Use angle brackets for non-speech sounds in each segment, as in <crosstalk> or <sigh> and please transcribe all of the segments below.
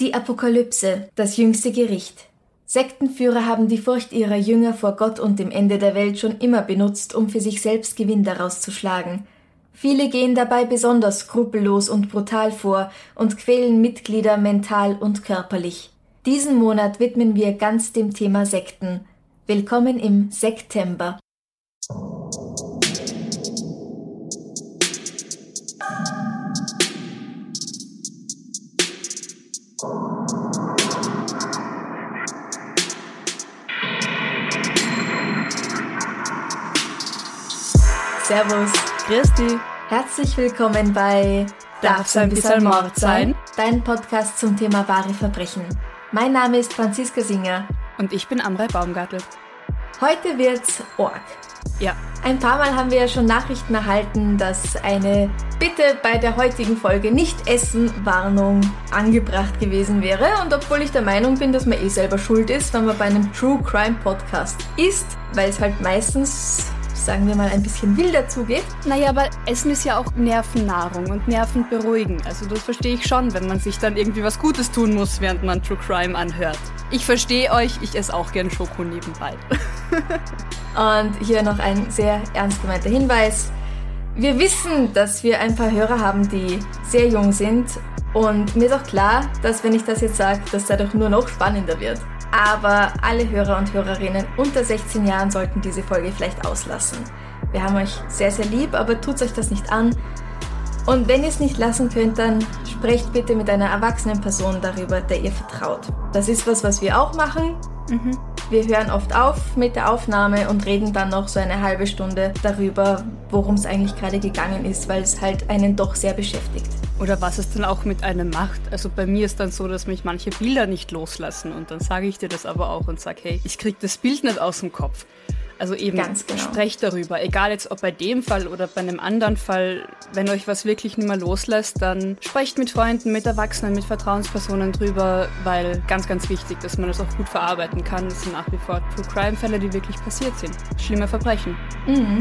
Die Apokalypse, das jüngste Gericht. Sektenführer haben die Furcht ihrer Jünger vor Gott und dem Ende der Welt schon immer benutzt, um für sich selbst Gewinn daraus zu schlagen. Viele gehen dabei besonders skrupellos und brutal vor und quälen Mitglieder mental und körperlich. Diesen Monat widmen wir ganz dem Thema Sekten. Willkommen im Sektember. Servus. Grüß dich. Herzlich willkommen bei Darf's ein bisschen Mord sein? Dein Podcast zum Thema wahre Verbrechen. Mein Name ist Franziska Singer. Und ich bin Amrei Baumgartel. Heute wird's Org. Ja. Ein paar Mal haben wir ja schon Nachrichten erhalten, dass eine Bitte bei der heutigen Folge nicht essen Warnung angebracht gewesen wäre. Und obwohl ich der Meinung bin, dass man eh selber schuld ist, wenn man bei einem True Crime Podcast isst, weil es halt meistens sagen wir mal, ein bisschen wilder zugeht. Naja, aber Essen ist ja auch Nervennahrung und Nerven beruhigen. Also das verstehe ich schon, wenn man sich dann irgendwie was Gutes tun muss, während man True Crime anhört. Ich verstehe euch, ich esse auch gern Schoko nebenbei. <laughs> und hier noch ein sehr ernst gemeinter Hinweis. Wir wissen, dass wir ein paar Hörer haben, die sehr jung sind. Und mir ist auch klar, dass wenn ich das jetzt sage, das dadurch nur noch spannender wird. Aber alle Hörer und Hörerinnen unter 16 Jahren sollten diese Folge vielleicht auslassen. Wir haben euch sehr, sehr lieb, aber tut euch das nicht an. Und wenn ihr es nicht lassen könnt, dann sprecht bitte mit einer erwachsenen Person darüber, der ihr vertraut. Das ist was, was wir auch machen. Mhm. Wir hören oft auf mit der Aufnahme und reden dann noch so eine halbe Stunde darüber, worum es eigentlich gerade gegangen ist, weil es halt einen doch sehr beschäftigt. Oder was es dann auch mit einem macht. Also bei mir ist dann so, dass mich manche Bilder nicht loslassen und dann sage ich dir das aber auch und sage, hey, ich krieg das Bild nicht aus dem Kopf. Also eben genau. sprecht darüber, egal jetzt ob bei dem Fall oder bei einem anderen Fall, wenn euch was wirklich nicht mehr loslässt, dann sprecht mit Freunden, mit Erwachsenen, mit Vertrauenspersonen drüber, weil ganz, ganz wichtig, dass man das auch gut verarbeiten kann. Das sind nach wie vor True Crime Fälle, die wirklich passiert sind. Schlimme Verbrechen. Mhm.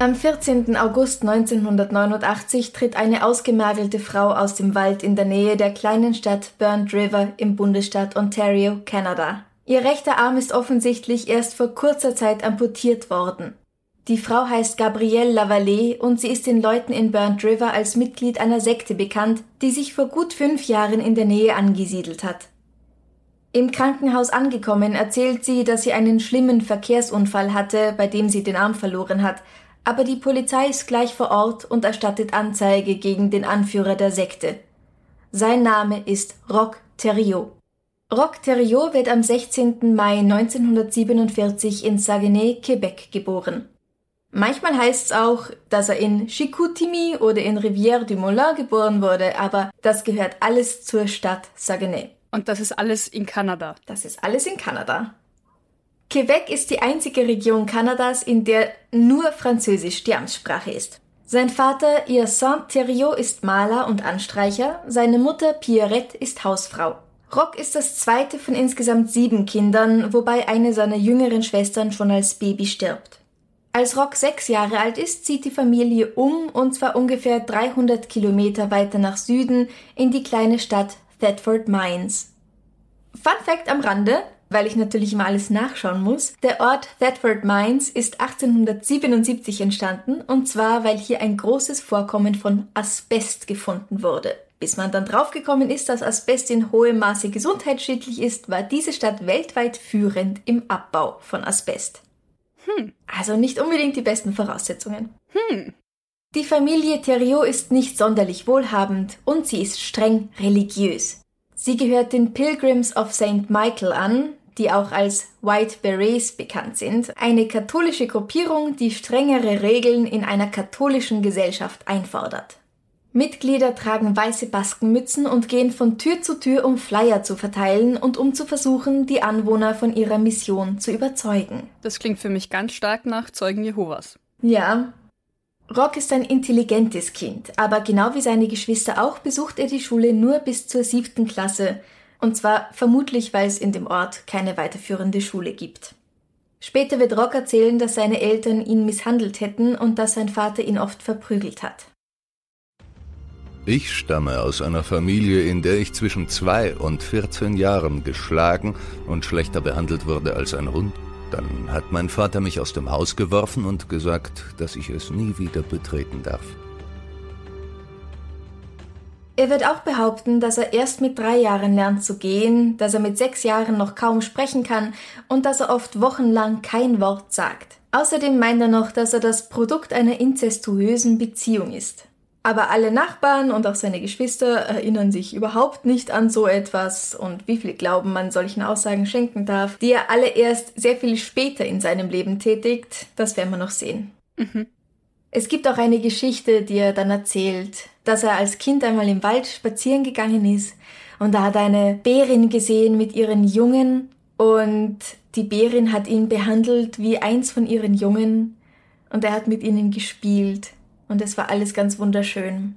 Am 14. August 1989 tritt eine ausgemergelte Frau aus dem Wald in der Nähe der kleinen Stadt Burnt River im Bundesstaat Ontario, Kanada. Ihr rechter Arm ist offensichtlich erst vor kurzer Zeit amputiert worden. Die Frau heißt Gabrielle Lavallée und sie ist den Leuten in Burnt River als Mitglied einer Sekte bekannt, die sich vor gut fünf Jahren in der Nähe angesiedelt hat. Im Krankenhaus angekommen erzählt sie, dass sie einen schlimmen Verkehrsunfall hatte, bei dem sie den Arm verloren hat, aber die Polizei ist gleich vor Ort und erstattet Anzeige gegen den Anführer der Sekte. Sein Name ist Rock Theriot. Rock Theriot wird am 16. Mai 1947 in Saguenay, Quebec geboren. Manchmal heißt es auch, dass er in Chicoutimi oder in Rivière du Moulin geboren wurde, aber das gehört alles zur Stadt Saguenay. Und das ist alles in Kanada. Das ist alles in Kanada. Quebec ist die einzige Region Kanadas, in der nur Französisch die Amtssprache ist. Sein Vater Hyacinthe Theriot ist Maler und Anstreicher, seine Mutter Pierrette ist Hausfrau. Rock ist das zweite von insgesamt sieben Kindern, wobei eine seiner jüngeren Schwestern schon als Baby stirbt. Als Rock sechs Jahre alt ist, zieht die Familie um und zwar ungefähr 300 Kilometer weiter nach Süden in die kleine Stadt Thetford Mines. Fun Fact am Rande, weil ich natürlich immer alles nachschauen muss. Der Ort Thetford Mines ist 1877 entstanden und zwar, weil hier ein großes Vorkommen von Asbest gefunden wurde. Bis man dann draufgekommen ist, dass Asbest in hohem Maße gesundheitsschädlich ist, war diese Stadt weltweit führend im Abbau von Asbest. Hm. Also nicht unbedingt die besten Voraussetzungen. Hm. Die Familie Theriot ist nicht sonderlich wohlhabend und sie ist streng religiös. Sie gehört den Pilgrims of St. Michael an, die auch als White Berets bekannt sind, eine katholische Gruppierung, die strengere Regeln in einer katholischen Gesellschaft einfordert. Mitglieder tragen weiße Baskenmützen und gehen von Tür zu Tür, um Flyer zu verteilen und um zu versuchen, die Anwohner von ihrer Mission zu überzeugen. Das klingt für mich ganz stark nach Zeugen Jehovas. Ja. Rock ist ein intelligentes Kind, aber genau wie seine Geschwister auch besucht er die Schule nur bis zur siebten Klasse, und zwar vermutlich, weil es in dem Ort keine weiterführende Schule gibt. Später wird Rock erzählen, dass seine Eltern ihn misshandelt hätten und dass sein Vater ihn oft verprügelt hat. Ich stamme aus einer Familie, in der ich zwischen zwei und 14 Jahren geschlagen und schlechter behandelt wurde als ein Hund. Dann hat mein Vater mich aus dem Haus geworfen und gesagt, dass ich es nie wieder betreten darf. Er wird auch behaupten, dass er erst mit drei Jahren lernt zu gehen, dass er mit sechs Jahren noch kaum sprechen kann und dass er oft wochenlang kein Wort sagt. Außerdem meint er noch, dass er das Produkt einer inzestuösen Beziehung ist. Aber alle Nachbarn und auch seine Geschwister erinnern sich überhaupt nicht an so etwas und wie viel Glauben man solchen Aussagen schenken darf, die er alle erst sehr viel später in seinem Leben tätigt, das werden wir noch sehen. Mhm. Es gibt auch eine Geschichte, die er dann erzählt, dass er als Kind einmal im Wald spazieren gegangen ist und da hat er eine Bärin gesehen mit ihren Jungen und die Bärin hat ihn behandelt wie eins von ihren Jungen und er hat mit ihnen gespielt und es war alles ganz wunderschön.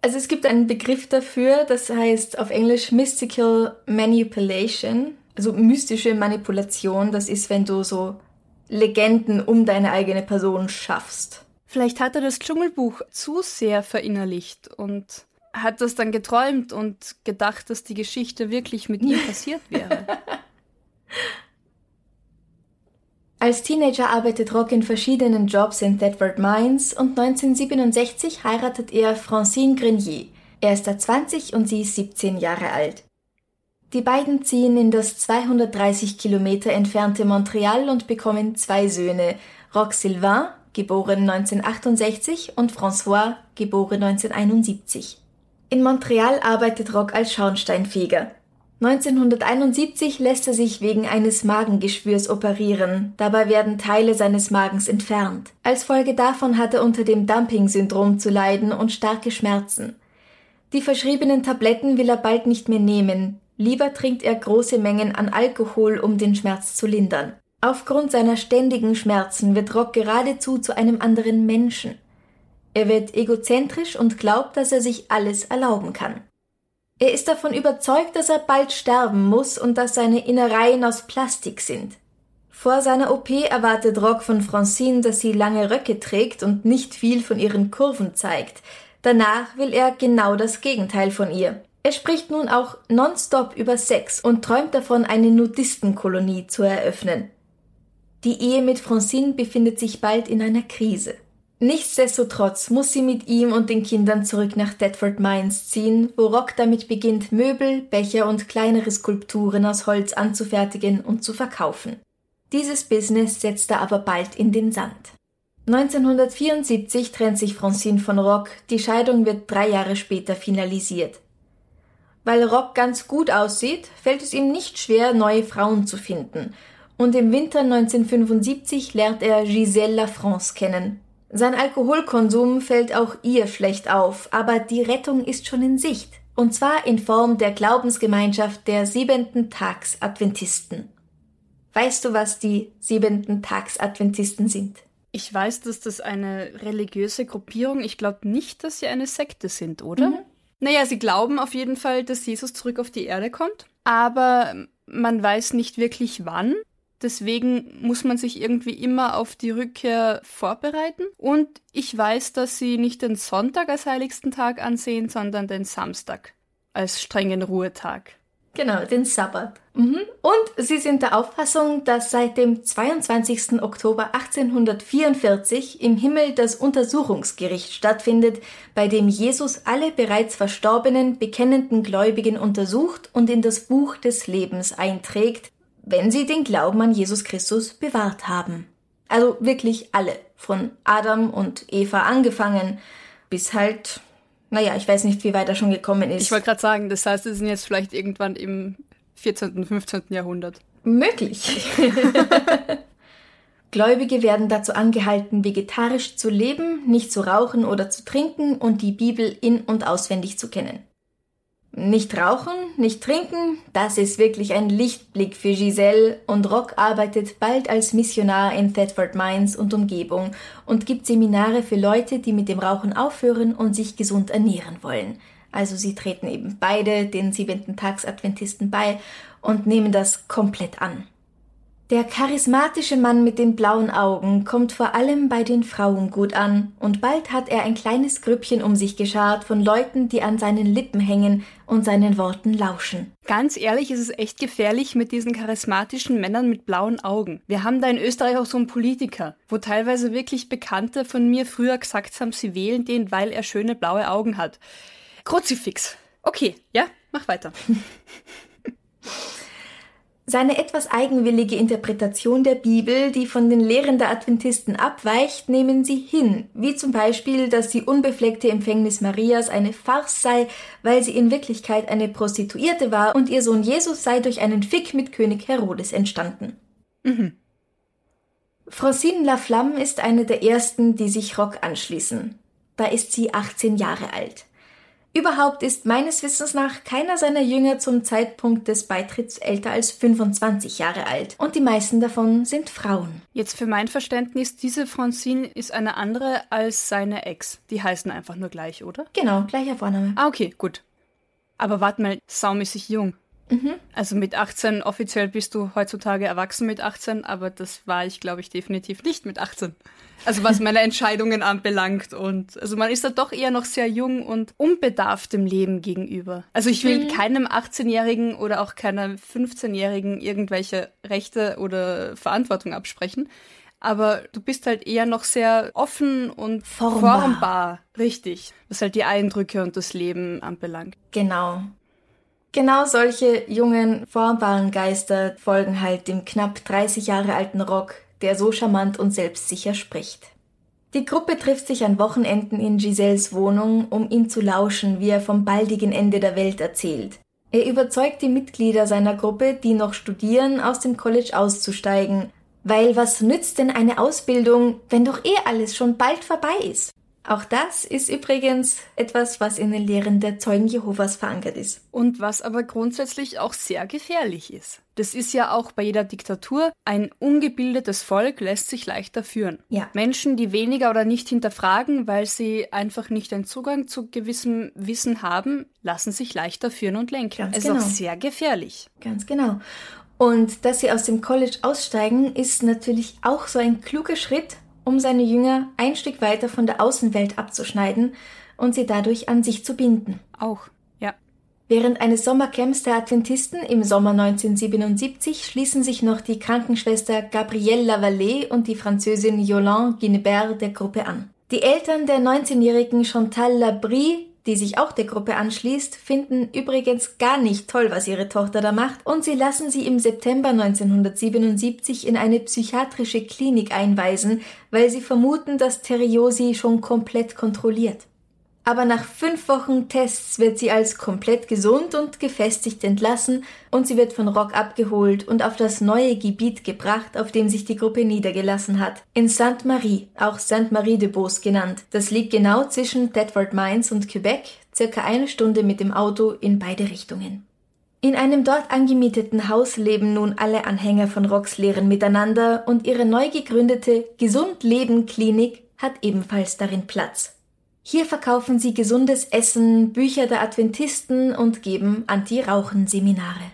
Also es gibt einen Begriff dafür, das heißt auf Englisch Mystical Manipulation, also mystische Manipulation. Das ist, wenn du so Legenden um deine eigene Person schaffst. Vielleicht hat er das Dschungelbuch zu sehr verinnerlicht und hat das dann geträumt und gedacht, dass die Geschichte wirklich mit ihm <laughs> passiert wäre. Als Teenager arbeitet Rock in verschiedenen Jobs in Thetford Mines und 1967 heiratet er Francine Grenier. Er ist da 20 und sie ist 17 Jahre alt. Die beiden ziehen in das 230 Kilometer entfernte Montreal und bekommen zwei Söhne, Rock Sylvain, geboren 1968, und François, geboren 1971. In Montreal arbeitet Rock als Schornsteinfeger. 1971 lässt er sich wegen eines Magengeschwürs operieren. Dabei werden Teile seines Magens entfernt. Als Folge davon hat er unter dem Dumping-Syndrom zu leiden und starke Schmerzen. Die verschriebenen Tabletten will er bald nicht mehr nehmen. Lieber trinkt er große Mengen an Alkohol, um den Schmerz zu lindern. Aufgrund seiner ständigen Schmerzen wird Rock geradezu zu einem anderen Menschen. Er wird egozentrisch und glaubt, dass er sich alles erlauben kann. Er ist davon überzeugt, dass er bald sterben muss und dass seine Innereien aus Plastik sind. Vor seiner OP erwartet Rock von Francine, dass sie lange Röcke trägt und nicht viel von ihren Kurven zeigt. Danach will er genau das Gegenteil von ihr. Er spricht nun auch nonstop über Sex und träumt davon, eine Nudistenkolonie zu eröffnen. Die Ehe mit Francine befindet sich bald in einer Krise. Nichtsdestotrotz muss sie mit ihm und den Kindern zurück nach Thetford Mines ziehen, wo Rock damit beginnt, Möbel, Becher und kleinere Skulpturen aus Holz anzufertigen und zu verkaufen. Dieses Business setzt er aber bald in den Sand. 1974 trennt sich Francine von Rock, die Scheidung wird drei Jahre später finalisiert. Weil Rock ganz gut aussieht, fällt es ihm nicht schwer, neue Frauen zu finden, und im Winter 1975 lernt er Giselle Lafrance kennen, sein Alkoholkonsum fällt auch ihr schlecht auf, aber die Rettung ist schon in Sicht. Und zwar in Form der Glaubensgemeinschaft der siebenten Tags Adventisten. Weißt du, was die siebenten Tags Adventisten sind? Ich weiß, dass das eine religiöse Gruppierung. Ich glaube nicht, dass sie eine Sekte sind, oder? Mhm. Naja, sie glauben auf jeden Fall, dass Jesus zurück auf die Erde kommt. Aber man weiß nicht wirklich wann. Deswegen muss man sich irgendwie immer auf die Rückkehr vorbereiten. Und ich weiß, dass sie nicht den Sonntag als heiligsten Tag ansehen, sondern den Samstag als strengen Ruhetag. Genau, den Sabbat. Mhm. Und sie sind der Auffassung, dass seit dem 22. Oktober 1844 im Himmel das Untersuchungsgericht stattfindet, bei dem Jesus alle bereits verstorbenen, bekennenden Gläubigen untersucht und in das Buch des Lebens einträgt, wenn sie den Glauben an Jesus Christus bewahrt haben. Also wirklich alle, von Adam und Eva angefangen, bis halt, naja, ich weiß nicht, wie weit er schon gekommen ist. Ich wollte gerade sagen, das heißt, sie sind jetzt vielleicht irgendwann im 14., 15. Jahrhundert. Möglich. <laughs> Gläubige werden dazu angehalten, vegetarisch zu leben, nicht zu rauchen oder zu trinken und die Bibel in und auswendig zu kennen. Nicht rauchen, nicht trinken, das ist wirklich ein Lichtblick für Giselle und Rock arbeitet bald als Missionar in Thetford Mines und Umgebung und gibt Seminare für Leute, die mit dem Rauchen aufhören und sich gesund ernähren wollen. Also sie treten eben beide den siebenten Tags Adventisten bei und nehmen das komplett an. Der charismatische Mann mit den blauen Augen kommt vor allem bei den Frauen gut an, und bald hat er ein kleines Grüppchen um sich geschart von Leuten, die an seinen Lippen hängen und seinen Worten lauschen. Ganz ehrlich, ist es echt gefährlich mit diesen charismatischen Männern mit blauen Augen. Wir haben da in Österreich auch so einen Politiker, wo teilweise wirklich Bekannte von mir früher gesagt haben, sie wählen den, weil er schöne blaue Augen hat. Kruzifix. Okay, ja, mach weiter. <laughs> Seine etwas eigenwillige Interpretation der Bibel, die von den Lehren der Adventisten abweicht, nehmen sie hin, wie zum Beispiel, dass die unbefleckte Empfängnis Marias eine Farce sei, weil sie in Wirklichkeit eine Prostituierte war und ihr Sohn Jesus sei durch einen Fick mit König Herodes entstanden. Mhm. Francine Laflamme ist eine der ersten, die sich Rock anschließen. Da ist sie 18 Jahre alt. Überhaupt ist meines Wissens nach keiner seiner Jünger zum Zeitpunkt des Beitritts älter als 25 Jahre alt und die meisten davon sind Frauen. Jetzt für mein Verständnis, diese Francine ist eine andere als seine Ex. Die heißen einfach nur gleich, oder? Genau, gleicher Vorname. Ah, okay, gut. Aber warte mal, saumäßig jung. Mhm. Also mit 18 offiziell bist du heutzutage erwachsen mit 18, aber das war ich, glaube ich, definitiv nicht mit 18. Also was meine <laughs> Entscheidungen anbelangt und also man ist da doch eher noch sehr jung und unbedarft dem Leben gegenüber. Also ich will mhm. keinem 18-Jährigen oder auch keiner 15-Jährigen irgendwelche Rechte oder Verantwortung absprechen. Aber du bist halt eher noch sehr offen und formbar. formbar. Richtig. Was halt die Eindrücke und das Leben anbelangt. Genau. Genau solche jungen, formbaren Geister folgen halt dem knapp 30 Jahre alten Rock, der so charmant und selbstsicher spricht. Die Gruppe trifft sich an Wochenenden in Giselles Wohnung, um ihn zu lauschen, wie er vom baldigen Ende der Welt erzählt. Er überzeugt die Mitglieder seiner Gruppe, die noch studieren, aus dem College auszusteigen, weil was nützt denn eine Ausbildung, wenn doch eh alles schon bald vorbei ist? Auch das ist übrigens etwas, was in den Lehren der Zeugen Jehovas verankert ist. Und was aber grundsätzlich auch sehr gefährlich ist. Das ist ja auch bei jeder Diktatur. Ein ungebildetes Volk lässt sich leichter führen. Ja. Menschen, die weniger oder nicht hinterfragen, weil sie einfach nicht einen Zugang zu gewissem Wissen haben, lassen sich leichter führen und lenken. Ganz ist genau. auch sehr gefährlich. Ganz genau. Und dass sie aus dem College aussteigen, ist natürlich auch so ein kluger Schritt, um seine Jünger ein Stück weiter von der Außenwelt abzuschneiden und sie dadurch an sich zu binden. Auch, ja. Während eines Sommercamps der Adventisten im Sommer 1977 schließen sich noch die Krankenschwester Gabrielle Lavallée und die Französin Yolande Guinebert der Gruppe an. Die Eltern der 19-jährigen Chantal Labrie die sich auch der Gruppe anschließt, finden übrigens gar nicht toll, was ihre Tochter da macht, und sie lassen sie im September 1977 in eine psychiatrische Klinik einweisen, weil sie vermuten, dass Teriosi schon komplett kontrolliert aber nach fünf Wochen Tests wird sie als komplett gesund und gefestigt entlassen und sie wird von Rock abgeholt und auf das neue Gebiet gebracht, auf dem sich die Gruppe niedergelassen hat. In Sainte-Marie, auch Sainte-Marie de Beauce genannt. Das liegt genau zwischen Thetford Mines und Quebec, circa eine Stunde mit dem Auto in beide Richtungen. In einem dort angemieteten Haus leben nun alle Anhänger von Rocks Lehren miteinander und ihre neu gegründete Gesund Leben Klinik hat ebenfalls darin Platz. Hier verkaufen sie gesundes Essen, Bücher der Adventisten und geben Anti-Rauchen-Seminare.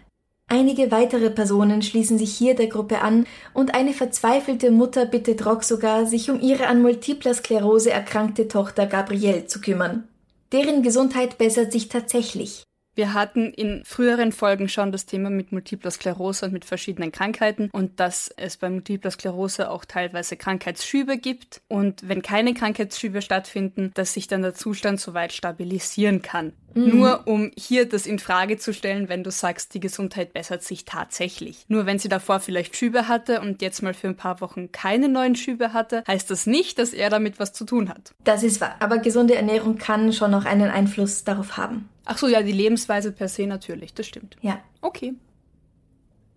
Einige weitere Personen schließen sich hier der Gruppe an und eine verzweifelte Mutter bittet Rock sogar, sich um ihre an multipler Sklerose erkrankte Tochter Gabrielle zu kümmern. Deren Gesundheit bessert sich tatsächlich. Wir hatten in früheren Folgen schon das Thema mit Multipler Sklerose und mit verschiedenen Krankheiten und dass es bei Multipler Sklerose auch teilweise Krankheitsschübe gibt und wenn keine Krankheitsschübe stattfinden, dass sich dann der Zustand soweit stabilisieren kann. Mhm. Nur um hier das in Frage zu stellen, wenn du sagst, die Gesundheit bessert sich tatsächlich. Nur wenn sie davor vielleicht Schübe hatte und jetzt mal für ein paar Wochen keine neuen Schübe hatte, heißt das nicht, dass er damit was zu tun hat. Das ist wahr. Aber gesunde Ernährung kann schon noch einen Einfluss darauf haben. Ach so, ja, die Lebensweise per se natürlich, das stimmt. Ja. Okay.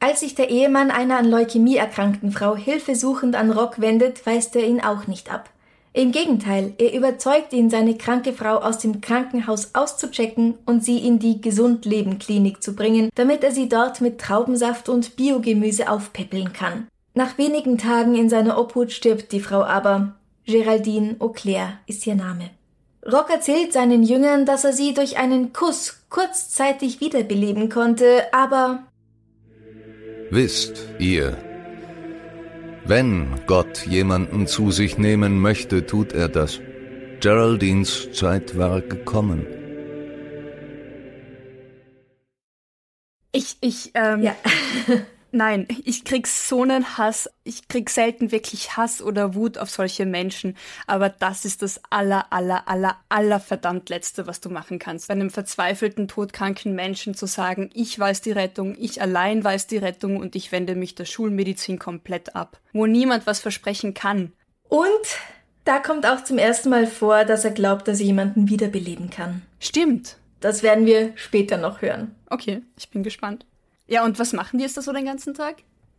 Als sich der Ehemann einer an Leukämie erkrankten Frau hilfesuchend an Rock wendet, weist er ihn auch nicht ab. Im Gegenteil, er überzeugt ihn, seine kranke Frau aus dem Krankenhaus auszuchecken und sie in die Gesund-Leben-Klinik zu bringen, damit er sie dort mit Traubensaft und Biogemüse aufpäppeln kann. Nach wenigen Tagen in seiner Obhut stirbt die Frau aber. Geraldine Auclair ist ihr Name. Rock erzählt seinen Jüngern, dass er sie durch einen Kuss kurzzeitig wiederbeleben konnte, aber Wisst ihr, wenn Gott jemanden zu sich nehmen möchte, tut er das. Geraldines Zeit war gekommen. Ich, ich, ähm, ja. <laughs> Nein, ich krieg so einen Hass. Ich krieg selten wirklich Hass oder Wut auf solche Menschen. Aber das ist das aller, aller, aller, aller verdammt Letzte, was du machen kannst. Bei einem verzweifelten, todkranken Menschen zu sagen, ich weiß die Rettung, ich allein weiß die Rettung und ich wende mich der Schulmedizin komplett ab. Wo niemand was versprechen kann. Und da kommt auch zum ersten Mal vor, dass er glaubt, dass er jemanden wiederbeleben kann. Stimmt. Das werden wir später noch hören. Okay, ich bin gespannt. Ja, und was machen die jetzt da so den ganzen Tag?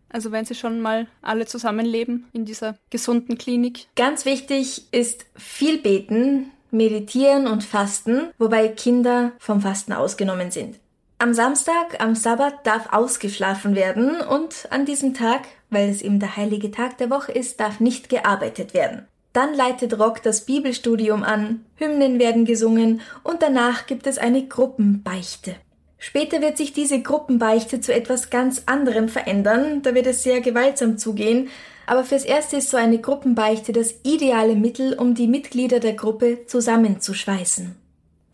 Also wenn sie schon mal alle zusammenleben in dieser gesunden Klinik? Ganz wichtig ist viel beten, meditieren und fasten, wobei Kinder vom Fasten ausgenommen sind. Am Samstag, am Sabbat darf ausgeschlafen werden und an diesem Tag, weil es eben der heilige Tag der Woche ist, darf nicht gearbeitet werden. Dann leitet Rock das Bibelstudium an, Hymnen werden gesungen und danach gibt es eine Gruppenbeichte. Später wird sich diese Gruppenbeichte zu etwas ganz anderem verändern, da wird es sehr gewaltsam zugehen, aber fürs Erste ist so eine Gruppenbeichte das ideale Mittel, um die Mitglieder der Gruppe zusammenzuschweißen.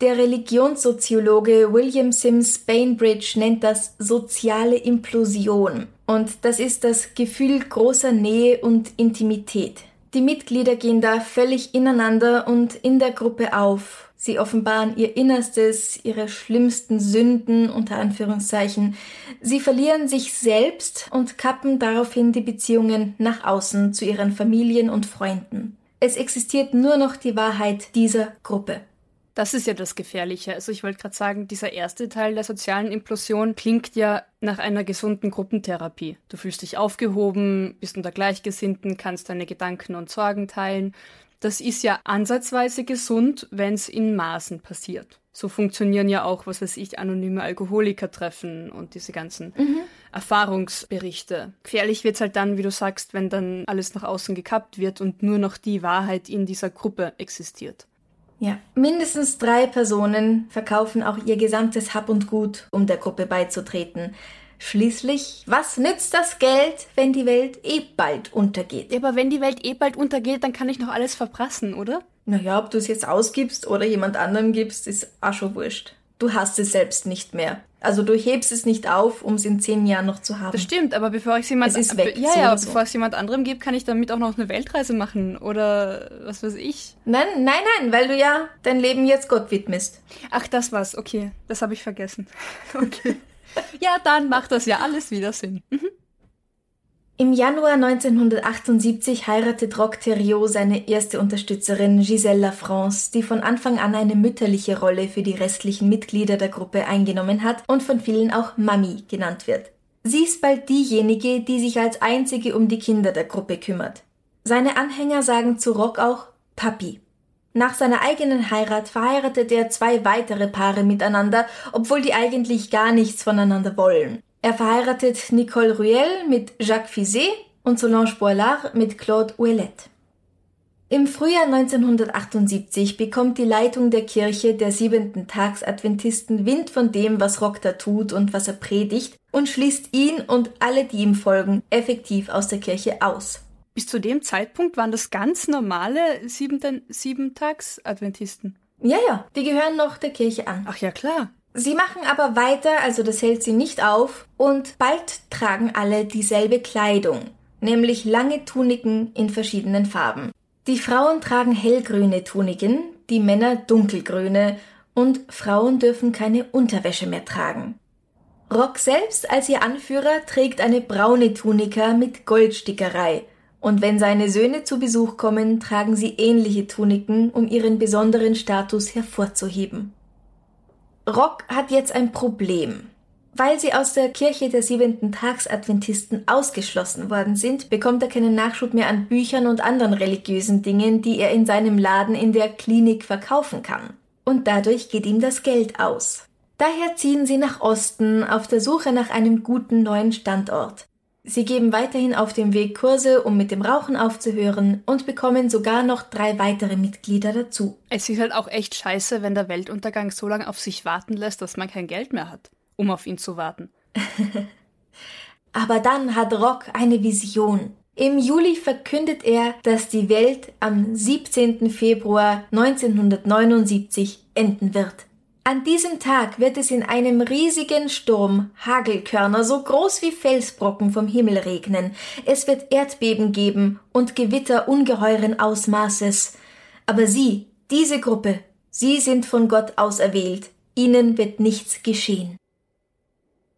Der Religionssoziologe William Sims Bainbridge nennt das soziale Implosion. Und das ist das Gefühl großer Nähe und Intimität. Die Mitglieder gehen da völlig ineinander und in der Gruppe auf Sie offenbaren ihr Innerstes, ihre schlimmsten Sünden unter Anführungszeichen. Sie verlieren sich selbst und kappen daraufhin die Beziehungen nach außen zu ihren Familien und Freunden. Es existiert nur noch die Wahrheit dieser Gruppe. Das ist ja das Gefährliche. Also ich wollte gerade sagen, dieser erste Teil der sozialen Implosion klingt ja nach einer gesunden Gruppentherapie. Du fühlst dich aufgehoben, bist unter Gleichgesinnten, kannst deine Gedanken und Sorgen teilen. Das ist ja ansatzweise gesund, wenn es in Maßen passiert. So funktionieren ja auch, was weiß ich, anonyme Alkoholikertreffen und diese ganzen mhm. Erfahrungsberichte. Gefährlich wird es halt dann, wie du sagst, wenn dann alles nach außen gekappt wird und nur noch die Wahrheit in dieser Gruppe existiert. Ja, mindestens drei Personen verkaufen auch ihr gesamtes Hab und Gut, um der Gruppe beizutreten. Schließlich, was nützt das Geld, wenn die Welt eh bald untergeht? Ja, aber wenn die Welt eh bald untergeht, dann kann ich noch alles verprassen, oder? Naja, ob du es jetzt ausgibst oder jemand anderem gibst, ist auch schon wurscht. Du hast es selbst nicht mehr. Also du hebst es nicht auf, um es in zehn Jahren noch zu haben. Das stimmt, aber bevor ich es jemand, es ist weg, ja, ja, so. bevor es jemand anderem gebe, kann ich damit auch noch eine Weltreise machen oder was weiß ich. Nein, nein, nein, weil du ja dein Leben jetzt Gott widmest. Ach, das war's. Okay, das habe ich vergessen. <laughs> Okay. <laughs> ja, dann macht das ja alles wieder Sinn. Mhm. Im Januar 1978 heiratet Rock Theriot seine erste Unterstützerin Giselle Lafrance, die von Anfang an eine mütterliche Rolle für die restlichen Mitglieder der Gruppe eingenommen hat und von vielen auch Mami genannt wird. Sie ist bald diejenige, die sich als einzige um die Kinder der Gruppe kümmert. Seine Anhänger sagen zu Rock auch Papi. Nach seiner eigenen Heirat verheiratet er zwei weitere Paare miteinander, obwohl die eigentlich gar nichts voneinander wollen. Er verheiratet Nicole Ruel mit Jacques Fizet und Solange Boilard mit Claude Ouellet. Im Frühjahr 1978 bekommt die Leitung der Kirche der siebenten Tags Adventisten Wind von dem, was Rock da tut und was er predigt und schließt ihn und alle, die ihm folgen, effektiv aus der Kirche aus. Bis zu dem Zeitpunkt waren das ganz normale Siebentags-Adventisten. Ja, ja, die gehören noch der Kirche an. Ach ja, klar. Sie machen aber weiter, also das hält sie nicht auf, und bald tragen alle dieselbe Kleidung, nämlich lange Tuniken in verschiedenen Farben. Die Frauen tragen hellgrüne Tuniken, die Männer dunkelgrüne, und Frauen dürfen keine Unterwäsche mehr tragen. Rock selbst als ihr Anführer trägt eine braune Tunika mit Goldstickerei, und wenn seine Söhne zu Besuch kommen, tragen sie ähnliche Tuniken, um ihren besonderen Status hervorzuheben. Rock hat jetzt ein Problem. Weil sie aus der Kirche der siebenten Tagsadventisten ausgeschlossen worden sind, bekommt er keinen Nachschub mehr an Büchern und anderen religiösen Dingen, die er in seinem Laden in der Klinik verkaufen kann. Und dadurch geht ihm das Geld aus. Daher ziehen sie nach Osten auf der Suche nach einem guten neuen Standort. Sie geben weiterhin auf dem Weg Kurse, um mit dem Rauchen aufzuhören und bekommen sogar noch drei weitere Mitglieder dazu. Es ist halt auch echt scheiße, wenn der Weltuntergang so lange auf sich warten lässt, dass man kein Geld mehr hat, um auf ihn zu warten. <laughs> Aber dann hat Rock eine Vision. Im Juli verkündet er, dass die Welt am 17. Februar 1979 enden wird. An diesem Tag wird es in einem riesigen Sturm Hagelkörner so groß wie Felsbrocken vom Himmel regnen. Es wird Erdbeben geben und Gewitter ungeheuren Ausmaßes. Aber Sie, diese Gruppe, Sie sind von Gott auserwählt. Ihnen wird nichts geschehen.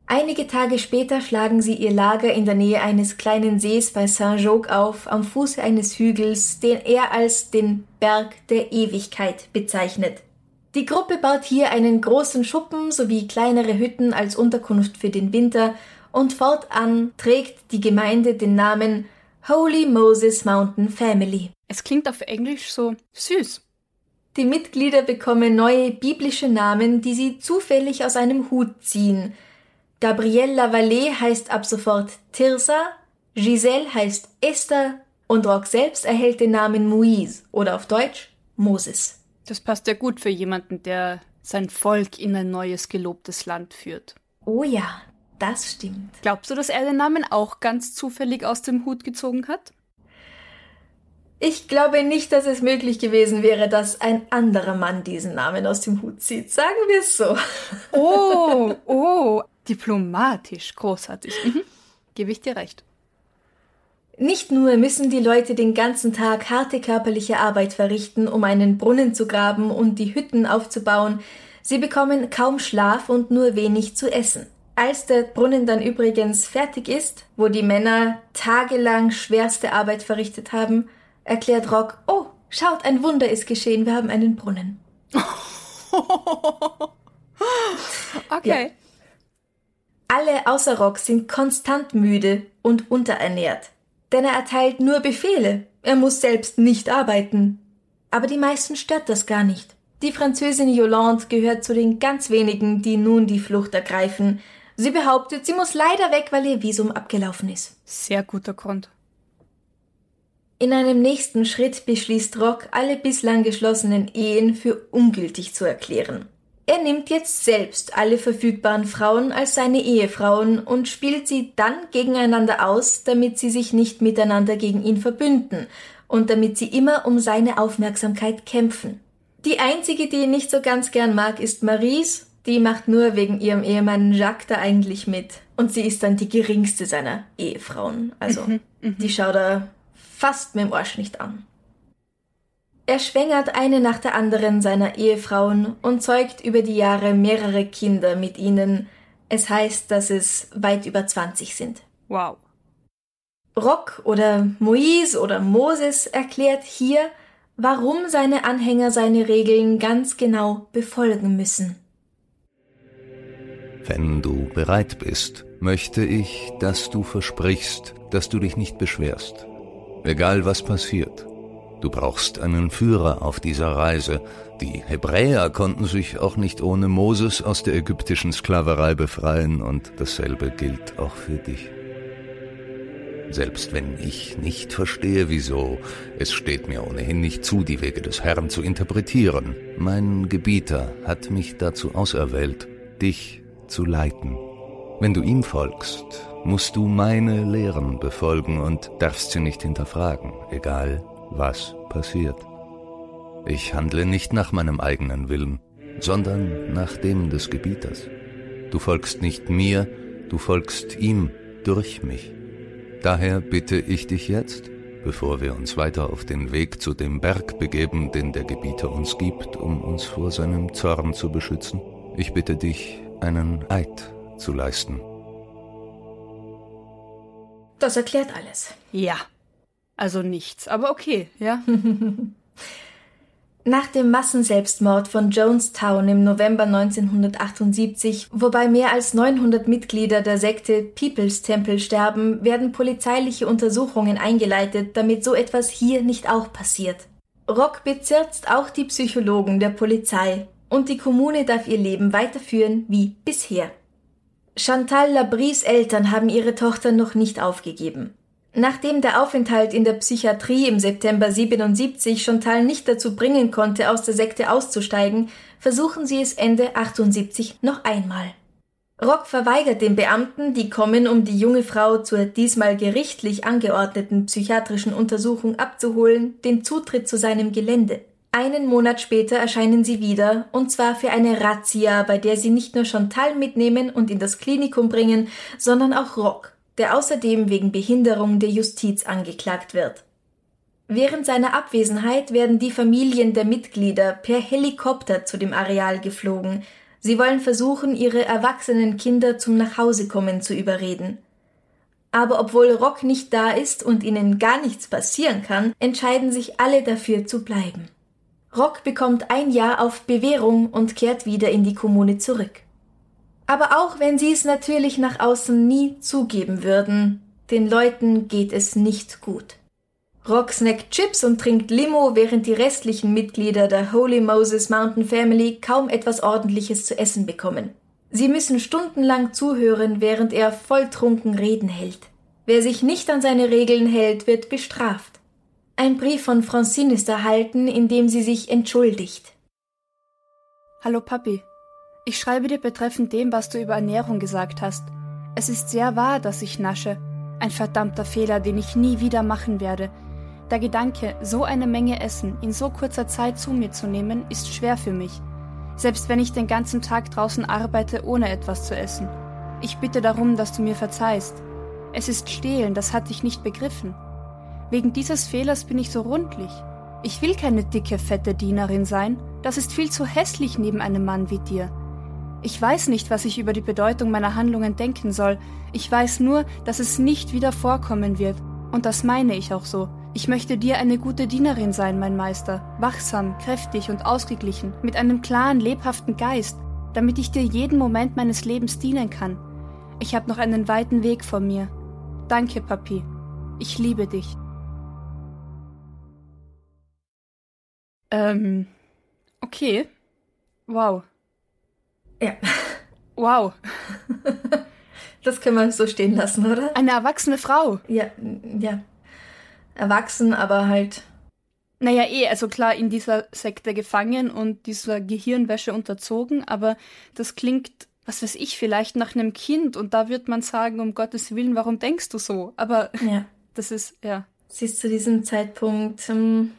Einige Tage später schlagen sie ihr Lager in der Nähe eines kleinen Sees bei Saint-Jogue auf, am Fuße eines Hügels, den er als den Berg der Ewigkeit bezeichnet. Die Gruppe baut hier einen großen Schuppen sowie kleinere Hütten als Unterkunft für den Winter und fortan trägt die Gemeinde den Namen Holy Moses Mountain Family. Es klingt auf Englisch so süß. Die Mitglieder bekommen neue biblische Namen, die sie zufällig aus einem Hut ziehen. Gabrielle Lavallée heißt ab sofort Tirsa, Giselle heißt Esther und Rock selbst erhält den Namen Moise oder auf Deutsch Moses. Das passt ja gut für jemanden, der sein Volk in ein neues gelobtes Land führt. Oh ja, das stimmt. Glaubst du, dass er den Namen auch ganz zufällig aus dem Hut gezogen hat? Ich glaube nicht, dass es möglich gewesen wäre, dass ein anderer Mann diesen Namen aus dem Hut zieht. Sagen wir es so. Oh, oh, diplomatisch, großartig. Mhm. Gebe ich dir recht. Nicht nur müssen die Leute den ganzen Tag harte körperliche Arbeit verrichten, um einen Brunnen zu graben und die Hütten aufzubauen, sie bekommen kaum Schlaf und nur wenig zu essen. Als der Brunnen dann übrigens fertig ist, wo die Männer tagelang schwerste Arbeit verrichtet haben, erklärt Rock, oh, schaut, ein Wunder ist geschehen, wir haben einen Brunnen. <laughs> okay. Ja. Alle außer Rock sind konstant müde und unterernährt denn er erteilt nur Befehle, er muss selbst nicht arbeiten. Aber die meisten stört das gar nicht. Die Französin Yolande gehört zu den ganz wenigen, die nun die Flucht ergreifen. Sie behauptet, sie muss leider weg, weil ihr Visum abgelaufen ist. Sehr guter Grund. In einem nächsten Schritt beschließt Rock, alle bislang geschlossenen Ehen für ungültig zu erklären. Er nimmt jetzt selbst alle verfügbaren Frauen als seine Ehefrauen und spielt sie dann gegeneinander aus, damit sie sich nicht miteinander gegen ihn verbünden und damit sie immer um seine Aufmerksamkeit kämpfen. Die einzige, die ihn nicht so ganz gern mag, ist Maries. Die macht nur wegen ihrem Ehemann Jacques da eigentlich mit. Und sie ist dann die geringste seiner Ehefrauen. Also, mhm, mhm. die schaut er fast mit dem Arsch nicht an. Er schwängert eine nach der anderen seiner Ehefrauen und zeugt über die Jahre mehrere Kinder mit ihnen. Es heißt, dass es weit über 20 sind. Wow. Rock oder Moise oder Moses erklärt hier, warum seine Anhänger seine Regeln ganz genau befolgen müssen. Wenn du bereit bist, möchte ich, dass du versprichst, dass du dich nicht beschwerst. Egal was passiert. Du brauchst einen Führer auf dieser Reise. Die Hebräer konnten sich auch nicht ohne Moses aus der ägyptischen Sklaverei befreien und dasselbe gilt auch für dich. Selbst wenn ich nicht verstehe, wieso, es steht mir ohnehin nicht zu, die Wege des Herrn zu interpretieren. Mein Gebieter hat mich dazu auserwählt, dich zu leiten. Wenn du ihm folgst, musst du meine Lehren befolgen und darfst sie nicht hinterfragen, egal was passiert. Ich handle nicht nach meinem eigenen Willen, sondern nach dem des Gebieters. Du folgst nicht mir, du folgst ihm durch mich. Daher bitte ich dich jetzt, bevor wir uns weiter auf den Weg zu dem Berg begeben, den der Gebieter uns gibt, um uns vor seinem Zorn zu beschützen, ich bitte dich, einen Eid zu leisten. Das erklärt alles. Ja, also nichts, aber okay, ja. <laughs> Nach dem Massenselbstmord von Jonestown im November 1978, wobei mehr als 900 Mitglieder der Sekte People's Temple sterben, werden polizeiliche Untersuchungen eingeleitet, damit so etwas hier nicht auch passiert. Rock bezirzt auch die Psychologen der Polizei und die Kommune darf ihr Leben weiterführen wie bisher. Chantal Labries Eltern haben ihre Tochter noch nicht aufgegeben. Nachdem der Aufenthalt in der Psychiatrie im September 77 Chantal nicht dazu bringen konnte, aus der Sekte auszusteigen, versuchen sie es Ende 78 noch einmal. Rock verweigert den Beamten, die kommen, um die junge Frau zur diesmal gerichtlich angeordneten psychiatrischen Untersuchung abzuholen, den Zutritt zu seinem Gelände. Einen Monat später erscheinen sie wieder, und zwar für eine Razzia, bei der sie nicht nur Chantal mitnehmen und in das Klinikum bringen, sondern auch Rock, der außerdem wegen Behinderung der Justiz angeklagt wird. Während seiner Abwesenheit werden die Familien der Mitglieder per Helikopter zu dem Areal geflogen. Sie wollen versuchen, ihre erwachsenen Kinder zum Nachhausekommen zu überreden. Aber obwohl Rock nicht da ist und ihnen gar nichts passieren kann, entscheiden sich alle dafür zu bleiben. Rock bekommt ein Jahr auf Bewährung und kehrt wieder in die Kommune zurück. Aber auch wenn sie es natürlich nach außen nie zugeben würden, den Leuten geht es nicht gut. Rock snackt Chips und trinkt Limo, während die restlichen Mitglieder der Holy Moses Mountain Family kaum etwas Ordentliches zu essen bekommen. Sie müssen stundenlang zuhören, während er volltrunken Reden hält. Wer sich nicht an seine Regeln hält, wird bestraft. Ein Brief von Francine ist erhalten, in dem sie sich entschuldigt. Hallo Papi, ich schreibe dir betreffend dem, was du über Ernährung gesagt hast. Es ist sehr wahr, dass ich nasche. Ein verdammter Fehler, den ich nie wieder machen werde. Der Gedanke, so eine Menge Essen in so kurzer Zeit zu mir zu nehmen, ist schwer für mich. Selbst wenn ich den ganzen Tag draußen arbeite, ohne etwas zu essen. Ich bitte darum, dass du mir verzeihst. Es ist Stehlen, das hatte ich nicht begriffen. Wegen dieses Fehlers bin ich so rundlich. Ich will keine dicke, fette Dienerin sein. Das ist viel zu hässlich neben einem Mann wie dir. Ich weiß nicht, was ich über die Bedeutung meiner Handlungen denken soll. Ich weiß nur, dass es nicht wieder vorkommen wird. Und das meine ich auch so. Ich möchte dir eine gute Dienerin sein, mein Meister, wachsam, kräftig und ausgeglichen, mit einem klaren, lebhaften Geist, damit ich dir jeden Moment meines Lebens dienen kann. Ich habe noch einen weiten Weg vor mir. Danke, Papi. Ich liebe dich. Ähm, okay. Wow. Ja. Wow. <laughs> Das können wir so stehen lassen, oder? Eine erwachsene Frau. Ja, ja. Erwachsen, aber halt. Naja, eh, also klar, in dieser Sekte gefangen und dieser Gehirnwäsche unterzogen, aber das klingt, was weiß ich, vielleicht nach einem Kind und da wird man sagen, um Gottes Willen, warum denkst du so? Aber ja. <laughs> das ist, ja. Sie ist zu diesem Zeitpunkt ähm,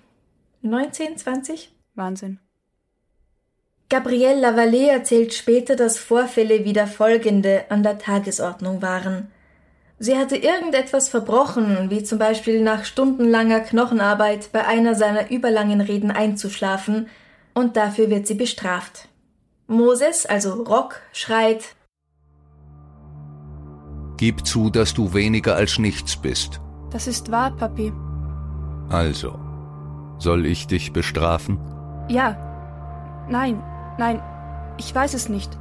19, 20? Wahnsinn. Gabrielle Lavallée erzählt später, dass Vorfälle wie der folgende an der Tagesordnung waren. Sie hatte irgendetwas verbrochen, wie zum Beispiel nach stundenlanger Knochenarbeit bei einer seiner überlangen Reden einzuschlafen, und dafür wird sie bestraft. Moses, also Rock, schreit Gib zu, dass du weniger als nichts bist. Das ist wahr, Papi. Also, soll ich dich bestrafen? Ja. Nein, Nein, ich weiß es nicht.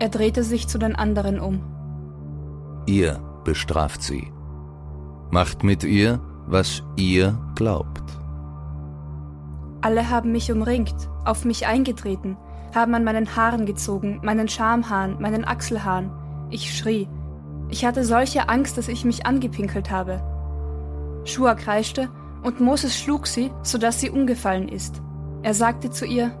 Er drehte sich zu den anderen um. Ihr bestraft sie. Macht mit ihr, was ihr glaubt. Alle haben mich umringt, auf mich eingetreten, haben an meinen Haaren gezogen, meinen Schamhaaren, meinen Achselhaaren. Ich schrie. Ich hatte solche Angst, dass ich mich angepinkelt habe. Shua kreischte und Moses schlug sie, sodass sie umgefallen ist. Er sagte zu ihr,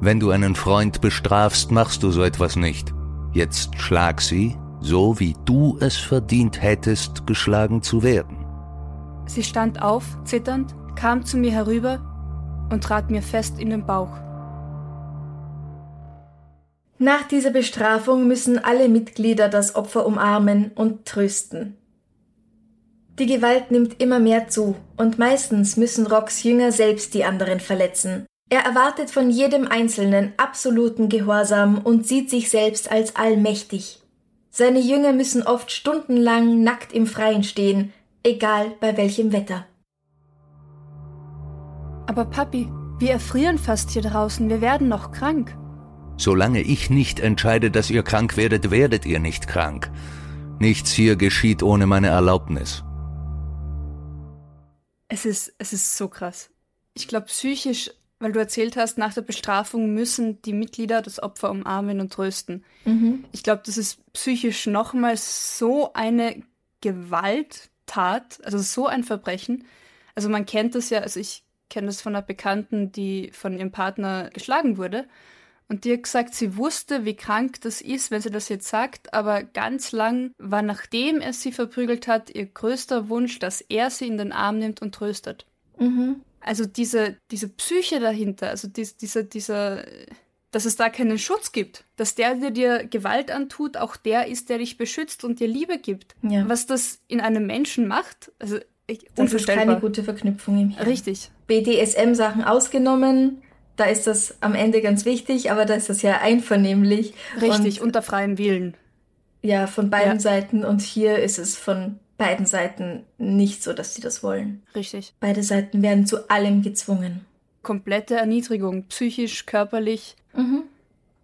wenn du einen Freund bestrafst, machst du so etwas nicht. Jetzt schlag sie, so wie du es verdient hättest, geschlagen zu werden. Sie stand auf, zitternd, kam zu mir herüber und trat mir fest in den Bauch. Nach dieser Bestrafung müssen alle Mitglieder das Opfer umarmen und trösten. Die Gewalt nimmt immer mehr zu, und meistens müssen Rocks Jünger selbst die anderen verletzen, er erwartet von jedem Einzelnen absoluten Gehorsam und sieht sich selbst als allmächtig. Seine Jünger müssen oft stundenlang nackt im Freien stehen, egal bei welchem Wetter. Aber Papi, Wir erfrieren fast hier draußen, wir werden noch krank. Solange ich nicht entscheide, dass ihr krank werdet, werdet ihr nicht krank. Nichts hier geschieht ohne meine Erlaubnis. Es ist, es ist so krass. Ich glaube, psychisch, weil du erzählt hast, nach der Bestrafung müssen die Mitglieder das Opfer umarmen und trösten. Mhm. Ich glaube, das ist psychisch nochmal so eine Gewalttat, also so ein Verbrechen. Also man kennt das ja, also ich kenne das von einer Bekannten, die von ihrem Partner geschlagen wurde. Und die hat gesagt, sie wusste, wie krank das ist, wenn sie das jetzt sagt, aber ganz lang war, nachdem er sie verprügelt hat, ihr größter Wunsch, dass er sie in den Arm nimmt und tröstet. Mhm. Also diese, diese Psyche dahinter, also dies, dieser, dieser, dass es da keinen Schutz gibt, dass der, der dir Gewalt antut, auch der ist, der dich beschützt und dir Liebe gibt. Ja. Was das in einem Menschen macht, also das ist keine gute Verknüpfung im Hirn. Richtig. BDSM-Sachen ausgenommen, da ist das am Ende ganz wichtig, aber da ist das ja einvernehmlich. Richtig, und, unter freiem Willen. Ja, von beiden ja. Seiten. Und hier ist es von beiden Seiten nicht so, dass sie das wollen. Richtig. Beide Seiten werden zu allem gezwungen. Komplette Erniedrigung, psychisch, körperlich mhm.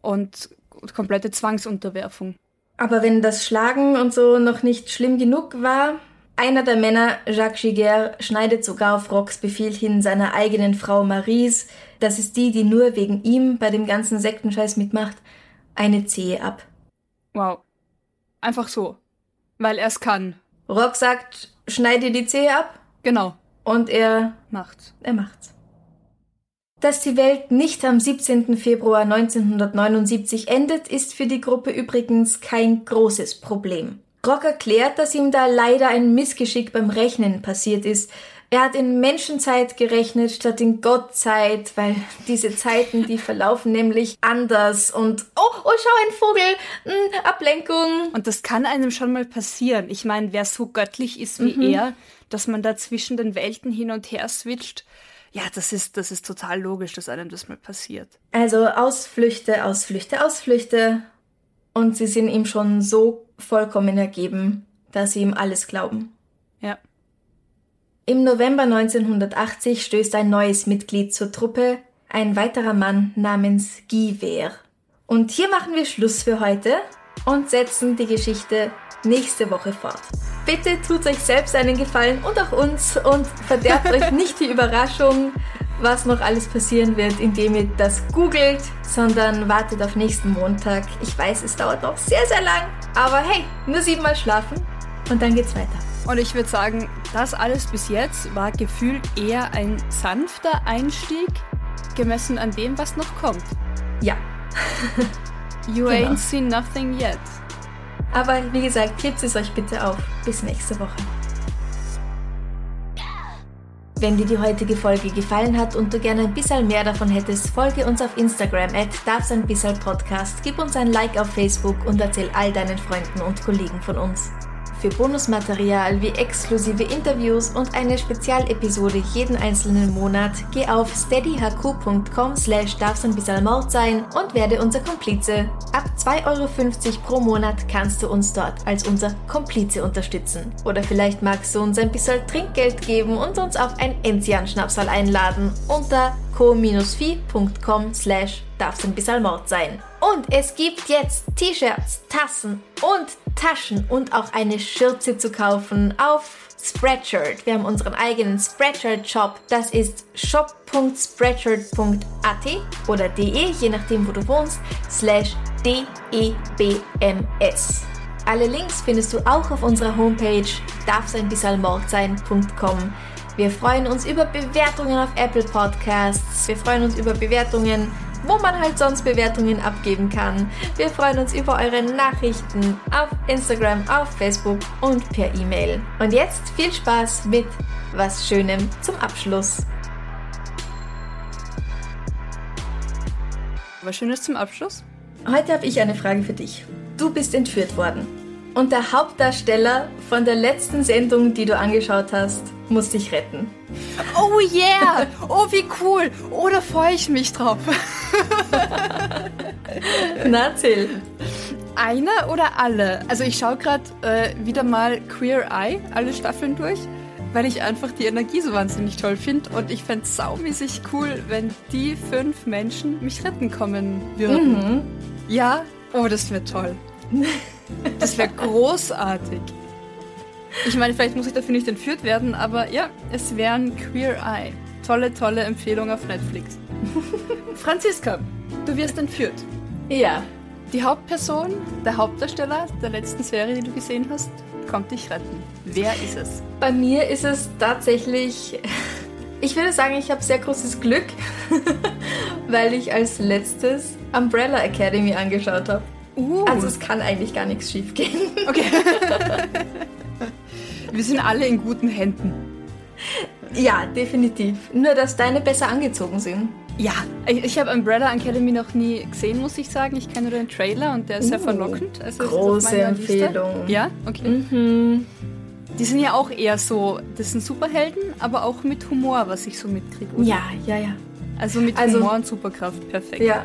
und komplette Zwangsunterwerfung. Aber wenn das Schlagen und so noch nicht schlimm genug war, einer der Männer, Jacques Giguère, schneidet sogar auf Rocks Befehl hin seiner eigenen Frau Marise, das ist die, die nur wegen ihm bei dem ganzen Sektenscheiß mitmacht, eine Zehe ab. Wow. Einfach so. Weil er es kann. Rock sagt, schneide die Zehe ab. Genau. Und er macht's. Er macht's. Dass die Welt nicht am 17. Februar 1979 endet, ist für die Gruppe übrigens kein großes Problem. Rock erklärt, dass ihm da leider ein Missgeschick beim Rechnen passiert ist. Er hat in Menschenzeit gerechnet statt in Gottzeit, weil diese Zeiten, die verlaufen nämlich anders und oh, oh, schau, ein Vogel, hm, Ablenkung. Und das kann einem schon mal passieren. Ich meine, wer so göttlich ist wie mhm. er, dass man da zwischen den Welten hin und her switcht, ja, das ist, das ist total logisch, dass einem das mal passiert. Also Ausflüchte, Ausflüchte, Ausflüchte. Und sie sind ihm schon so vollkommen ergeben, da sie ihm alles glauben. Im November 1980 stößt ein neues Mitglied zur Truppe, ein weiterer Mann namens Guy Wehr. Und hier machen wir Schluss für heute und setzen die Geschichte nächste Woche fort. Bitte tut euch selbst einen Gefallen und auch uns und verderbt euch <laughs> nicht die Überraschung, was noch alles passieren wird, indem ihr das googelt, sondern wartet auf nächsten Montag. Ich weiß, es dauert noch sehr, sehr lang, aber hey, nur siebenmal schlafen und dann geht's weiter. Und ich würde sagen, das alles bis jetzt war gefühlt eher ein sanfter Einstieg, gemessen an dem, was noch kommt. Ja. <laughs> you genau. ain't seen nothing yet. Aber wie gesagt, hebt es euch bitte auf. Bis nächste Woche. Wenn dir die heutige Folge gefallen hat und du gerne ein bisschen mehr davon hättest, folge uns auf Instagram at Podcast, gib uns ein Like auf Facebook und erzähl all deinen Freunden und Kollegen von uns. Für Bonusmaterial wie exklusive Interviews und eine Spezialepisode jeden einzelnen Monat geh auf steadyhq.com slash Mord sein und werde unser Komplize. Ab 2,50 Euro pro Monat kannst du uns dort als unser Komplize unterstützen. Oder vielleicht magst du uns ein bisschen Trinkgeld geben und uns auf ein Enzian-Schnapsal einladen unter co-fi.com slash darf's sein. Und es gibt jetzt T-Shirts, Tassen und Taschen und auch eine Schürze zu kaufen auf Spreadshirt. Wir haben unseren eigenen Spreadshirt-Shop. Das ist shop.spreadshirt.at oder de, je nachdem wo du wohnst, slash debms. Alle Links findest du auch auf unserer Homepage darfseinbissalmordsein.com. Wir freuen uns über Bewertungen auf Apple Podcasts. Wir freuen uns über Bewertungen, wo man halt sonst Bewertungen abgeben kann. Wir freuen uns über eure Nachrichten auf Instagram, auf Facebook und per E-Mail. Und jetzt viel Spaß mit was Schönem zum Abschluss. Was Schönes zum Abschluss? Heute habe ich eine Frage für dich. Du bist entführt worden. Und der Hauptdarsteller von der letzten Sendung, die du angeschaut hast, muss dich retten. Oh yeah! Oh, wie cool! Oh, da freue ich mich drauf. <laughs> Na, erzähl. Einer oder alle? Also ich schaue gerade äh, wieder mal Queer Eye, alle Staffeln durch. weil ich einfach die Energie so wahnsinnig toll finde und ich fände es saumäßig cool, wenn die fünf Menschen mich retten kommen würden. Mhm. Ja, oh, das wäre toll. Das wäre <laughs> großartig. Ich meine, vielleicht muss ich dafür nicht entführt werden, aber ja, es wäre ein Queer Eye. Tolle, tolle Empfehlung auf Netflix. <laughs> Franziska, du wirst entführt. Ja. Die Hauptperson, der Hauptdarsteller der letzten Serie, die du gesehen hast, kommt dich retten. Wer ist es? Bei mir ist es tatsächlich. Ich würde sagen, ich habe sehr großes Glück, <laughs> weil ich als letztes Umbrella Academy angeschaut habe. Uh. Also es kann eigentlich gar nichts schief gehen. Okay. <laughs> Wir sind alle in guten Händen. Ja, definitiv. Nur, dass deine besser angezogen sind. Ja, ich, ich habe Umbrella Academy noch nie gesehen, muss ich sagen. Ich kenne nur den Trailer und der ist uh, sehr verlockend. Also große Empfehlung. Liste. Ja, okay. Mhm. Die sind ja auch eher so, das sind Superhelden, aber auch mit Humor, was ich so mitkriege. Ja, ja, ja. Also mit also, Humor und Superkraft, perfekt. Ja.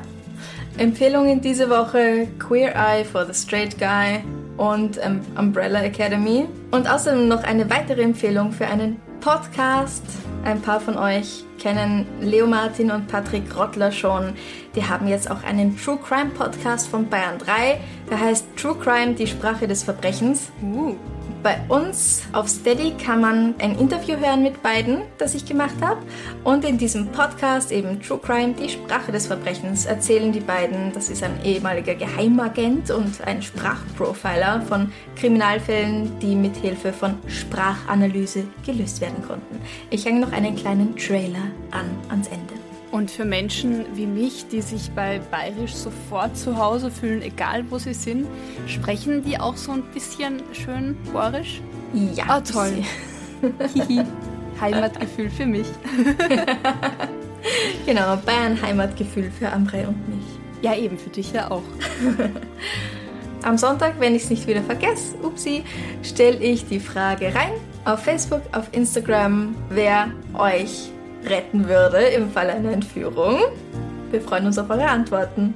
Empfehlungen diese Woche: Queer Eye for the Straight Guy und um, Umbrella Academy. Und außerdem noch eine weitere Empfehlung für einen Podcast. Ein paar von euch kennen Leo Martin und Patrick Rottler schon. Die haben jetzt auch einen True Crime Podcast von Bayern 3. Der heißt True Crime, die Sprache des Verbrechens. Uh. Bei uns auf Steady kann man ein Interview hören mit beiden, das ich gemacht habe. Und in diesem Podcast, eben True Crime, die Sprache des Verbrechens, erzählen die beiden, das ist ein ehemaliger Geheimagent und ein Sprachprofiler von Kriminalfällen, die mit Hilfe von Sprachanalyse gelöst werden konnten. Ich hänge noch einen kleinen Trailer an ans Ende. Und für Menschen wie mich, die sich bei Bayerisch sofort zu Hause fühlen, egal wo sie sind, sprechen die auch so ein bisschen schön Bayerisch? Ja. Ah, toll. <laughs> Heimatgefühl für mich. <laughs> genau, Bayern Heimatgefühl für Amre und mich. Ja, eben, für dich ja auch. <laughs> Am Sonntag, wenn ich es nicht wieder vergesse, upsi, stelle ich die Frage rein auf Facebook, auf Instagram, wer euch retten würde im Fall einer Entführung. Wir freuen uns auf eure Antworten.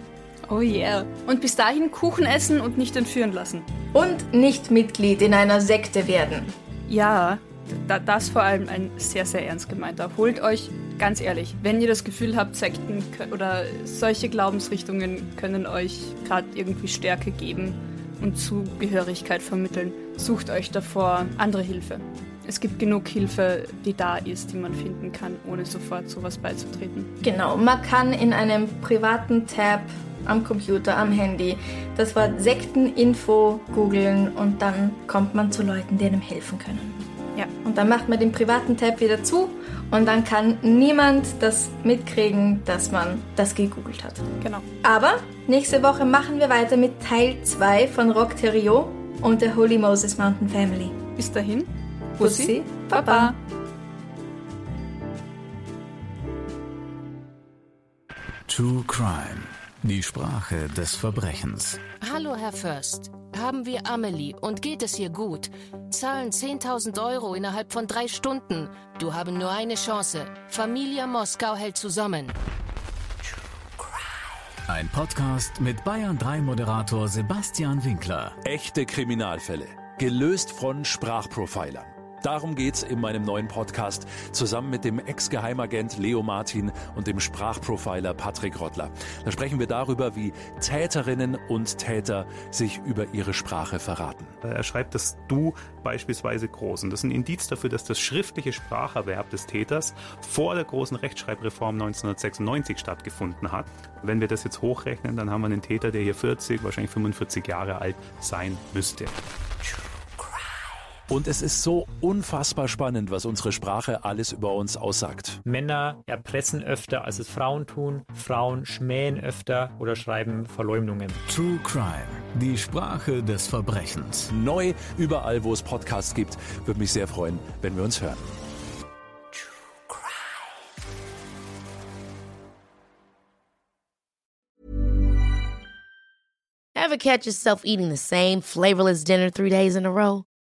Oh yeah. Und bis dahin Kuchen essen und nicht entführen lassen. Und nicht Mitglied in einer Sekte werden. Ja, da, das vor allem ein sehr, sehr ernst gemeinter. Holt euch, ganz ehrlich, wenn ihr das Gefühl habt, Sekten oder solche Glaubensrichtungen können euch gerade irgendwie Stärke geben und Zugehörigkeit vermitteln, sucht euch davor andere Hilfe es gibt genug Hilfe, die da ist, die man finden kann, ohne sofort sowas beizutreten. Genau, man kann in einem privaten Tab am Computer, am Handy das Wort Sekteninfo googeln und dann kommt man zu Leuten, die einem helfen können. Ja. Und dann macht man den privaten Tab wieder zu und dann kann niemand das mitkriegen, dass man das gegoogelt hat. Genau. Aber nächste Woche machen wir weiter mit Teil 2 von Rock Terrio und der Holy Moses Mountain Family. Bis dahin. Bussi, Papa. True Crime. Die Sprache des Verbrechens. Hallo, Herr First. Haben wir Amelie und geht es hier gut? Zahlen 10.000 Euro innerhalb von drei Stunden. Du haben nur eine Chance. Familie Moskau hält zusammen. Ein Podcast mit Bayern 3 Moderator Sebastian Winkler. Echte Kriminalfälle. Gelöst von Sprachprofilern. Darum geht's in meinem neuen Podcast zusammen mit dem Ex-Geheimagent Leo Martin und dem Sprachprofiler Patrick Rottler. Da sprechen wir darüber, wie Täterinnen und Täter sich über ihre Sprache verraten. Er schreibt das Du beispielsweise groß und das ist ein Indiz dafür, dass das schriftliche Spracherwerb des Täters vor der großen Rechtschreibreform 1996 stattgefunden hat. Wenn wir das jetzt hochrechnen, dann haben wir einen Täter, der hier 40, wahrscheinlich 45 Jahre alt sein müsste. Und es ist so unfassbar spannend, was unsere Sprache alles über uns aussagt. Männer erpressen öfter, als es Frauen tun. Frauen schmähen öfter oder schreiben Verleumdungen. True Crime, die Sprache des Verbrechens. Neu überall, wo es Podcasts gibt. Würde mich sehr freuen, wenn wir uns hören. Ever catch yourself eating the same flavorless dinner three days in a row?